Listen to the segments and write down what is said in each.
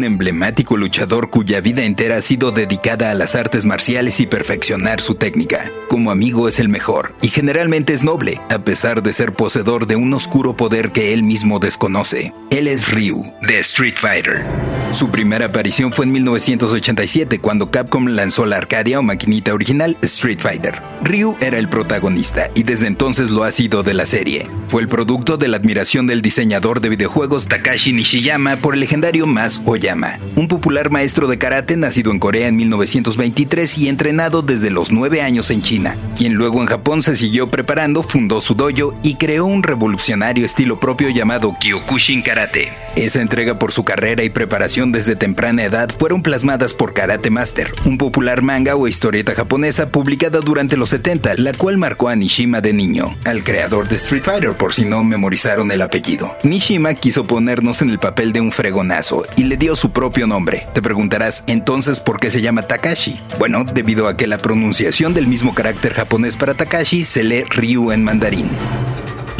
Un emblemático luchador cuya vida entera ha sido dedicada a las artes marciales y perfeccionar su técnica. Como amigo es el mejor, y generalmente es noble, a pesar de ser poseedor de un oscuro poder que él mismo desconoce. Él es Ryu, de Street Fighter. Su primera aparición fue en 1987 cuando Capcom lanzó la Arcadia o maquinita original Street Fighter. Ryu era el protagonista y desde entonces lo ha sido de la serie. Fue el producto de la admiración del diseñador de videojuegos Takashi Nishiyama por el legendario Mas Oyama, un popular maestro de karate nacido en Corea en 1923 y entrenado desde los 9 años en China, quien luego en Japón se siguió preparando, fundó su dojo y creó un revolucionario estilo propio llamado Kyokushin Karate. Esa entrega por su carrera y preparación desde temprana edad fueron plasmadas por Karate Master, un popular manga o historieta japonesa publicada durante los 70, la cual marcó a Nishima de niño, al creador de Street Fighter por si no memorizaron el apellido. Nishima quiso ponernos en el papel de un fregonazo y le dio su propio nombre. Te preguntarás, entonces, ¿por qué se llama Takashi? Bueno, debido a que la pronunciación del mismo carácter japonés para Takashi se lee Ryu en mandarín.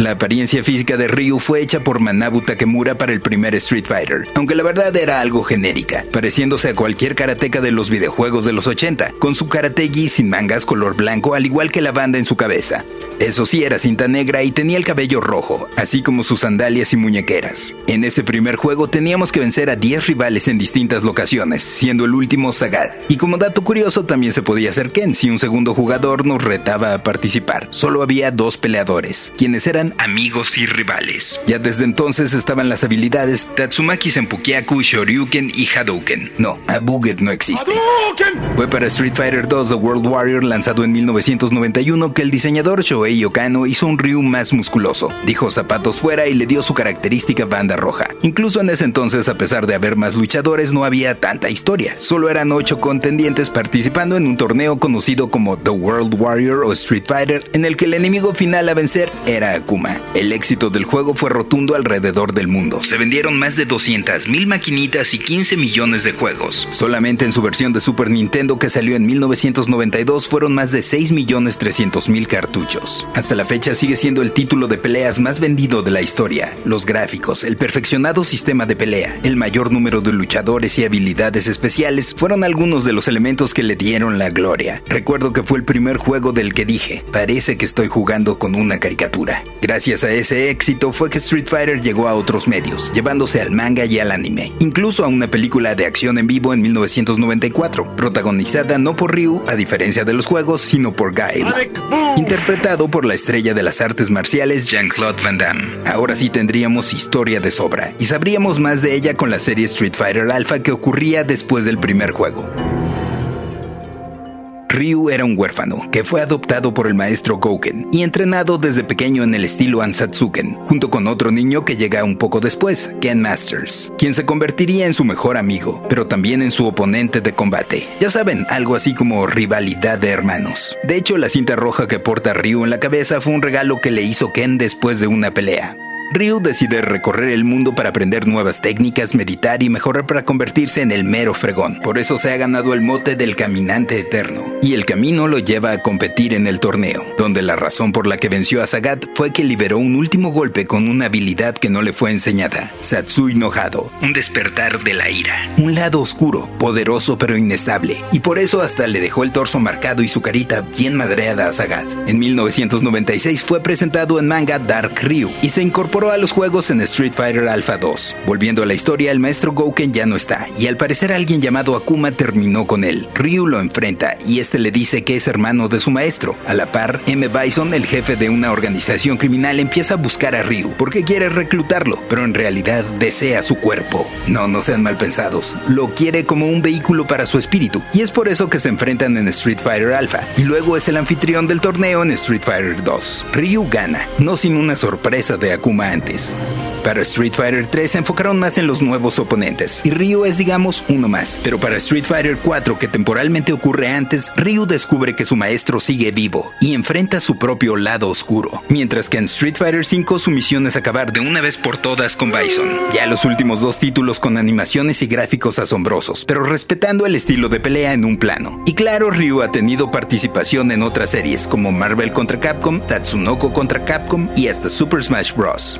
La apariencia física de Ryu fue hecha por Manabu Takemura para el primer Street Fighter, aunque la verdad era algo genérica, pareciéndose a cualquier karateka de los videojuegos de los 80, con su karategi sin mangas color blanco al igual que la banda en su cabeza. Eso sí era cinta negra y tenía el cabello rojo, así como sus sandalias y muñequeras. En ese primer juego teníamos que vencer a 10 rivales en distintas locaciones, siendo el último Sagat. Y como dato curioso también se podía hacer Ken si un segundo jugador nos retaba a participar. Solo había dos peleadores, quienes eran amigos y rivales. Ya desde entonces estaban las habilidades Tatsumaki Senpukiaku, Shoryuken y Hadouken. No, Abuget no existe. Fue para Street Fighter 2 The World Warrior lanzado en 1991 que el diseñador Shohei Okano hizo un Ryu más musculoso, dijo zapatos fuera y le dio su característica banda roja. Incluso en ese entonces, a pesar de haber más luchadores, no había tanta historia. Solo eran ocho contendientes participando en un torneo conocido como The World Warrior o Street Fighter, en el que el enemigo final a vencer era Akuma. El éxito del juego fue rotundo alrededor del mundo. Se vendieron más de 200.000 maquinitas y 15 millones de juegos. Solamente en su versión de Super Nintendo que salió en 1992 fueron más de 6.300.000 cartuchos. Hasta la fecha sigue siendo el título de peleas más vendido de la historia. Los gráficos, el perfeccionado sistema de pelea, el mayor número de luchadores y habilidades especiales fueron algunos de los elementos que le dieron la gloria. Recuerdo que fue el primer juego del que dije, parece que estoy jugando con una caricatura. Gracias a ese éxito fue que Street Fighter llegó a otros medios, llevándose al manga y al anime, incluso a una película de acción en vivo en 1994, protagonizada no por Ryu, a diferencia de los juegos, sino por Guile, interpretado por la estrella de las artes marciales Jean-Claude Van Damme. Ahora sí tendríamos historia de sobra, y sabríamos más de ella con la serie Street Fighter Alpha que ocurría después del primer juego. Ryu era un huérfano que fue adoptado por el maestro Gouken y entrenado desde pequeño en el estilo Ansatsuken, junto con otro niño que llega un poco después, Ken Masters, quien se convertiría en su mejor amigo, pero también en su oponente de combate. Ya saben, algo así como rivalidad de hermanos. De hecho, la cinta roja que porta Ryu en la cabeza fue un regalo que le hizo Ken después de una pelea. Ryu decide recorrer el mundo para aprender nuevas técnicas, meditar y mejorar para convertirse en el mero fregón. Por eso se ha ganado el mote del caminante eterno. Y el camino lo lleva a competir en el torneo, donde la razón por la que venció a Sagat fue que liberó un último golpe con una habilidad que no le fue enseñada, Satsui Nojado, un despertar de la ira, un lado oscuro, poderoso pero inestable, y por eso hasta le dejó el torso marcado y su carita bien madreada a Sagat. En 1996 fue presentado en manga Dark Ryu y se incorporó a los juegos en Street Fighter Alpha 2. Volviendo a la historia, el maestro Gouken ya no está, y al parecer alguien llamado Akuma terminó con él. Ryu lo enfrenta y este le dice que es hermano de su maestro. A la par, M. Bison, el jefe de una organización criminal, empieza a buscar a Ryu porque quiere reclutarlo, pero en realidad desea su cuerpo. No, no sean mal pensados, lo quiere como un vehículo para su espíritu, y es por eso que se enfrentan en Street Fighter Alpha, y luego es el anfitrión del torneo en Street Fighter 2. Ryu gana, no sin una sorpresa de Akuma antes. Para Street Fighter 3 se enfocaron más en los nuevos oponentes, y Ryu es digamos uno más, pero para Street Fighter 4 que temporalmente ocurre antes, Ryu descubre que su maestro sigue vivo y enfrenta su propio lado oscuro, mientras que en Street Fighter 5 su misión es acabar de una vez por todas con Bison. Ya los últimos dos títulos con animaciones y gráficos asombrosos, pero respetando el estilo de pelea en un plano. Y claro, Ryu ha tenido participación en otras series como Marvel contra Capcom, Tatsunoko contra Capcom y hasta Super Smash Bros.